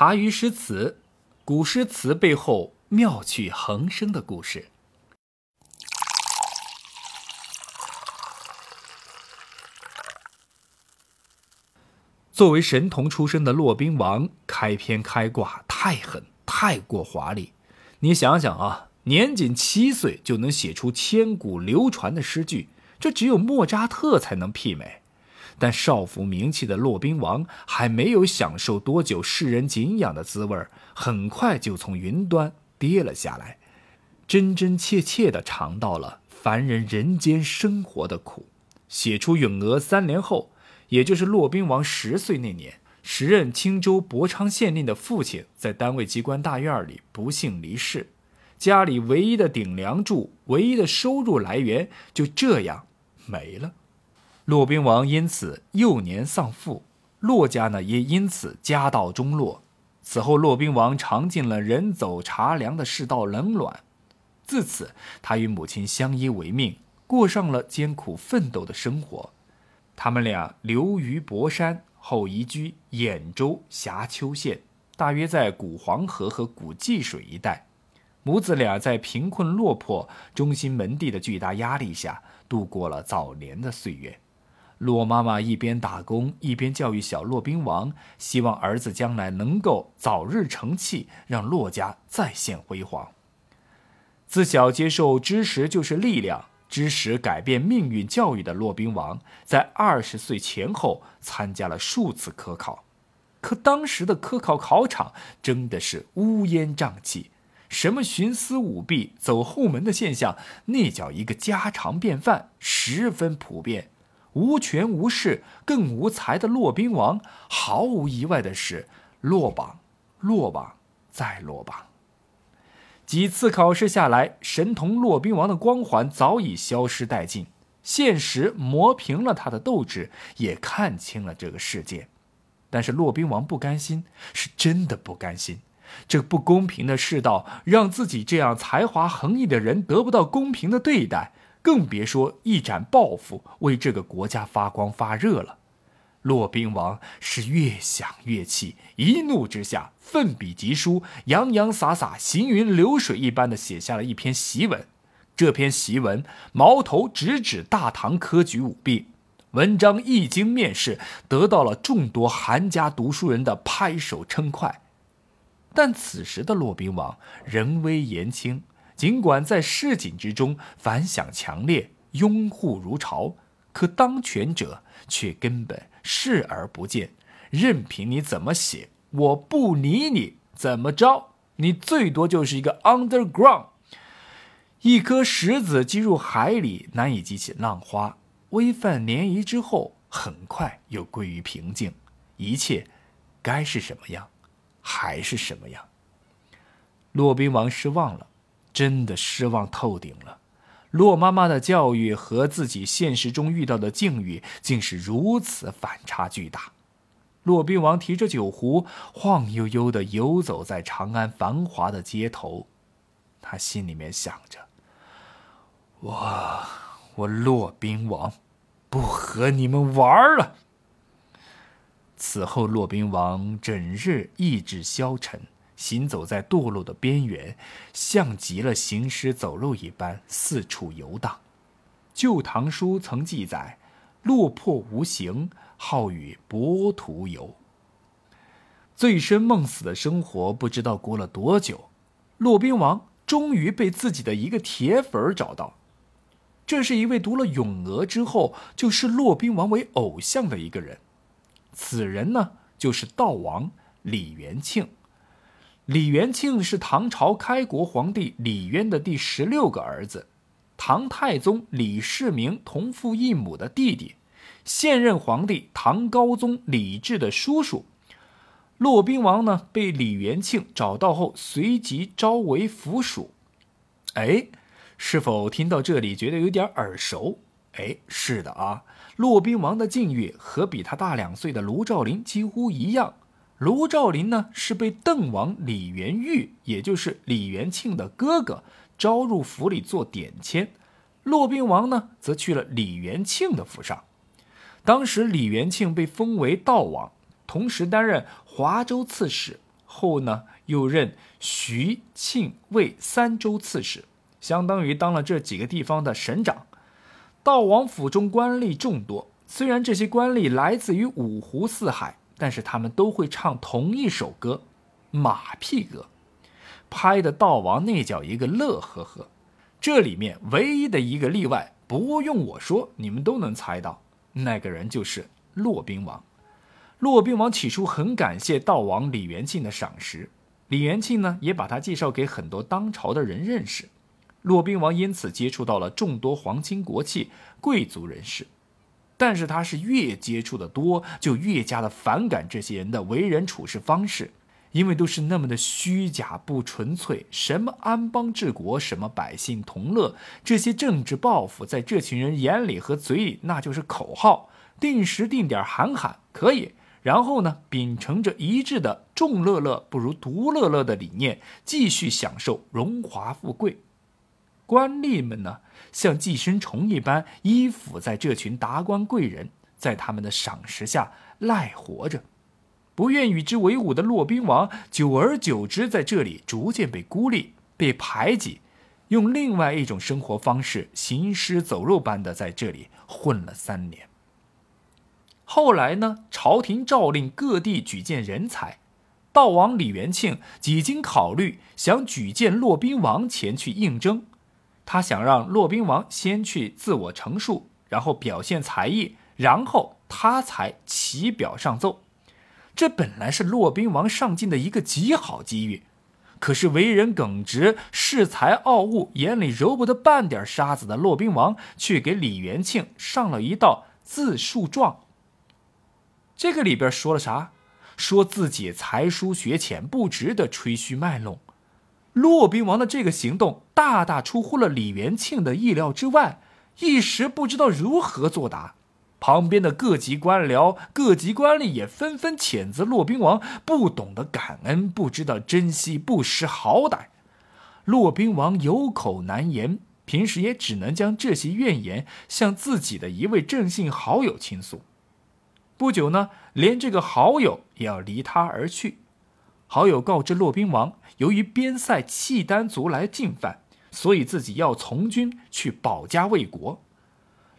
茶余诗词，古诗词背后妙趣横生的故事。作为神童出身的骆宾王，开篇开挂太狠，太过华丽。你想想啊，年仅七岁就能写出千古流传的诗句，这只有莫扎特才能媲美。但少负名气的骆宾王还没有享受多久世人敬仰的滋味很快就从云端跌了下来，真真切切地尝到了凡人人间生活的苦。写出《咏鹅》三年后。也就是骆宾王十岁那年，时任青州博昌县令的父亲在单位机关大院里不幸离世，家里唯一的顶梁柱、唯一的收入来源就这样没了。骆宾王因此幼年丧父，骆家呢也因此家道中落。此后，骆宾王尝尽了人走茶凉的世道冷暖，自此他与母亲相依为命，过上了艰苦奋斗的生活。他们俩流于博山，后移居兖州峡丘县，大约在古黄河和古济水一带。母子俩在贫困落魄、中心门第的巨大压力下，度过了早年的岁月。骆妈妈一边打工，一边教育小骆宾王，希望儿子将来能够早日成器，让骆家再现辉煌。自小接受“知识就是力量”。知识改变命运教育的骆宾王，在二十岁前后参加了数次科考，可当时的科考考场真的是乌烟瘴气，什么徇私舞弊、走后门的现象，那叫一个家常便饭，十分普遍。无权无势更无才的骆宾王，毫无意外的是落榜，落榜，再落榜。几次考试下来，神童骆宾王的光环早已消失殆尽。现实磨平了他的斗志，也看清了这个世界。但是骆宾王不甘心，是真的不甘心。这不公平的世道，让自己这样才华横溢的人得不到公平的对待，更别说一展抱负，为这个国家发光发热了。骆宾王是越想越气，一怒之下奋笔疾书，洋洋洒洒、行云流水一般的写下了一篇檄文。这篇檄文矛头直指大唐科举舞弊，文章一经面世，得到了众多韩家读书人的拍手称快。但此时的骆宾王人微言轻，尽管在市井之中反响强烈，拥护如潮，可当权者却根本。视而不见，任凭你怎么写，我不理你怎么着，你最多就是一个 underground，一颗石子击入海里，难以激起浪花。微泛涟漪之后，很快又归于平静，一切该是什么样，还是什么样。骆宾王失望了，真的失望透顶了。骆妈妈的教育和自己现实中遇到的境遇竟是如此反差巨大。骆宾王提着酒壶，晃悠悠地游走在长安繁华的街头，他心里面想着：“我，我骆宾王，不和你们玩了。”此后，骆宾王整日意志消沉。行走在堕落的边缘，像极了行尸走肉一般四处游荡。《旧唐书》曾记载：“落魄无形，好与薄徒游。”醉生梦死的生活，不知道过了多久，骆宾王终于被自己的一个铁粉找到。这是一位读了《咏鹅》之后就视骆宾王为偶像的一个人。此人呢，就是道王李元庆。李元庆是唐朝开国皇帝李渊的第十六个儿子，唐太宗李世民同父异母的弟弟，现任皇帝唐高宗李治的叔叔。骆宾王呢，被李元庆找到后，随即招为府属。哎，是否听到这里觉得有点耳熟？哎，是的啊，骆宾王的境遇和比他大两岁的卢照邻几乎一样。卢照邻呢是被邓王李元玉，也就是李元庆的哥哥，招入府里做典签。骆宾王呢则去了李元庆的府上。当时李元庆被封为道王，同时担任华州刺史。后呢，又任徐、庆、魏三州刺史，相当于当了这几个地方的省长。道王府中官吏众多，虽然这些官吏来自于五湖四海，但是他们都会唱同一首歌——马屁歌，拍的道王那叫一个乐呵呵。这里面唯一的一个例外，不用我说，你们都能猜到，那个人就是骆宾王。骆宾王起初很感谢道王李元庆的赏识，李元庆呢也把他介绍给很多当朝的人认识，骆宾王因此接触到了众多皇亲国戚、贵族人士。但是他是越接触的多，就越加的反感这些人的为人处事方式，因为都是那么的虚假不纯粹，什么安邦治国，什么百姓同乐，这些政治抱负在这群人眼里和嘴里那就是口号，定时定点喊喊可以。然后呢，秉承着一致的“众乐乐不如独乐乐”的理念，继续享受荣华富贵。官吏们呢，像寄生虫一般依附在这群达官贵人，在他们的赏识下赖活着。不愿与之为伍的骆宾王，久而久之在这里逐渐被孤立、被排挤，用另外一种生活方式行尸走肉般的在这里混了三年。后来呢？朝廷诏令各地举荐人才，道王李元庆几经考虑，想举荐骆宾王前去应征。他想让骆宾王先去自我陈述，然后表现才艺，然后他才起表上奏。这本来是骆宾王上进的一个极好机遇，可是为人耿直、恃才傲物、眼里揉不得半点沙子的骆宾王，却给李元庆上了一道自述状。这个里边说了啥？说自己才疏学浅，不值得吹嘘卖弄。骆宾王的这个行动大大出乎了李元庆的意料之外，一时不知道如何作答。旁边的各级官僚、各级官吏也纷纷谴责骆宾王不懂得感恩，不知道珍惜，不识好歹。骆宾王有口难言，平时也只能将这些怨言向自己的一位正信好友倾诉。不久呢，连这个好友也要离他而去。好友告知骆宾王，由于边塞契丹族来进犯，所以自己要从军去保家卫国。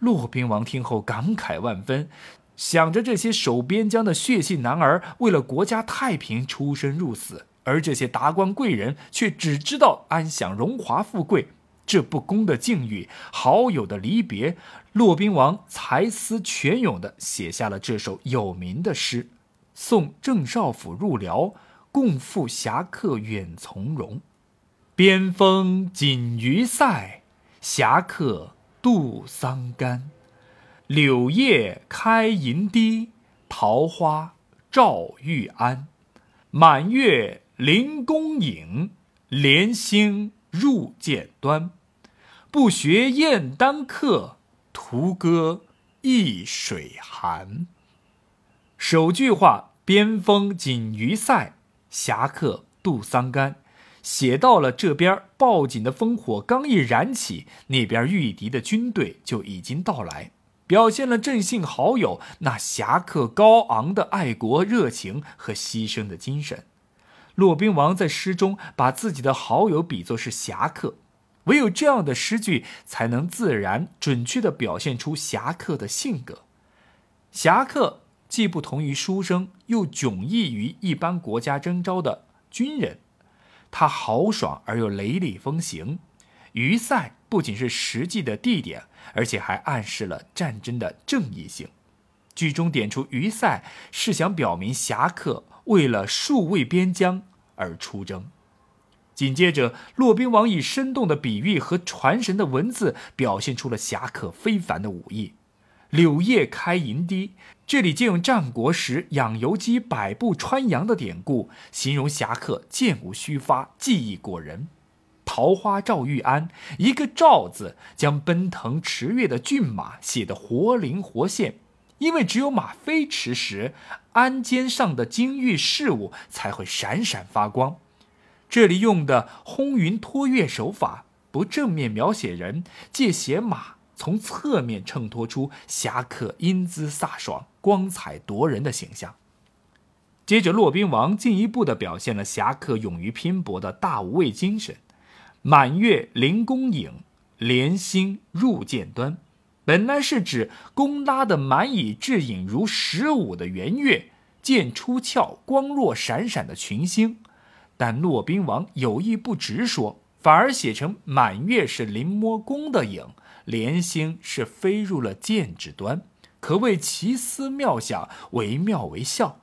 骆宾王听后感慨万分，想着这些守边疆的血性男儿为了国家太平出生入死，而这些达官贵人却只知道安享荣华富贵。这不公的境遇，好友的离别，骆宾王才思泉涌地写下了这首有名的诗，送郑少府入辽，共赴侠客远从容。边锋锦鱼塞，侠客渡桑干。柳叶开银堤，桃花照玉鞍。满月临宫影，连星。入剑端，不学燕丹客，徒歌易水寒。首句话“边锋锦鱼塞，侠客渡桑干”，写到了这边报警的烽火刚一燃起，那边御敌的军队就已经到来，表现了郑信好友那侠客高昂的爱国热情和牺牲的精神。骆宾王在诗中把自己的好友比作是侠客，唯有这样的诗句才能自然准确地表现出侠客的性格。侠客既不同于书生，又迥异于一般国家征召的军人，他豪爽而又雷厉风行。于塞不仅是实际的地点，而且还暗示了战争的正义性。剧中点出于塞，是想表明侠客。为了戍卫边疆而出征。紧接着，骆宾王以生动的比喻和传神的文字，表现出了侠客非凡的武艺。柳叶开银堤，这里借用战国时养由基百步穿杨的典故，形容侠客箭无虚发，技艺过人。桃花照玉鞍，一个“照”字，将奔腾驰跃的骏马写得活灵活现。因为只有马飞驰时，鞍肩上的金玉饰物才会闪闪发光。这里用的轰云托月手法，不正面描写人，借写马从侧面衬托出侠客英姿飒爽、光彩夺人的形象。接着，骆宾王进一步的表现了侠客勇于拼搏的大无畏精神。满月临宫影，连星入剑端。本来是指弓拉的满以至影如十五的圆月，剑出鞘光若闪闪的群星。但骆宾王有意不直说，反而写成满月是临摸弓的影，连星是飞入了剑指端，可谓奇思妙想，惟妙惟肖。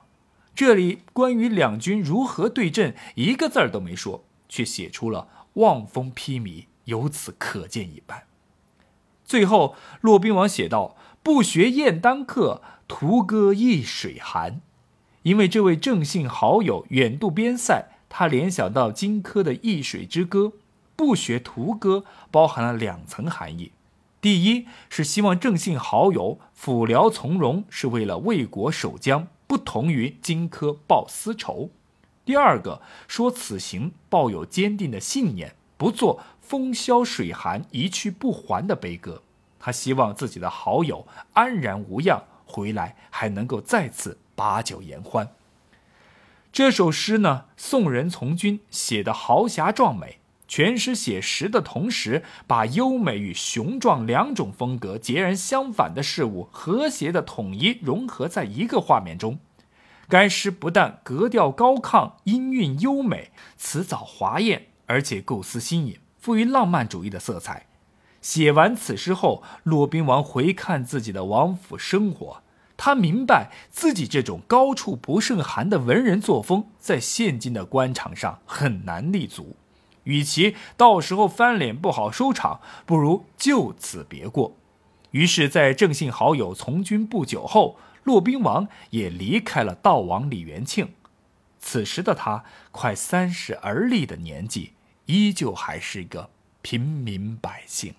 这里关于两军如何对阵，一个字儿都没说，却写出了望风披靡，由此可见一斑。最后，骆宾王写道：“不学燕丹客，徒歌易水寒。”因为这位郑姓好友远渡边塞。他联想到荆轲的《易水之歌》，不学屠歌，包含了两层含义：第一是希望郑姓好友抚辽从容，是为了为国守疆，不同于荆轲报私仇；第二个说此行抱有坚定的信念，不做风萧水寒一去不还的悲歌。他希望自己的好友安然无恙，回来还能够再次把酒言欢。这首诗呢，宋人从军写的豪侠壮美，全诗写实的同时，把优美与雄壮两种风格截然相反的事物和谐的统一融合在一个画面中。该诗不但格调高亢、音韵优美、词藻华艳，而且构思新颖，富于浪漫主义的色彩。写完此诗后，骆宾王回看自己的王府生活。他明白自己这种高处不胜寒的文人作风，在现今的官场上很难立足。与其到时候翻脸不好收场，不如就此别过。于是，在郑信好友从军不久后，骆宾王也离开了道王李元庆。此时的他快三十而立的年纪，依旧还是个平民百姓。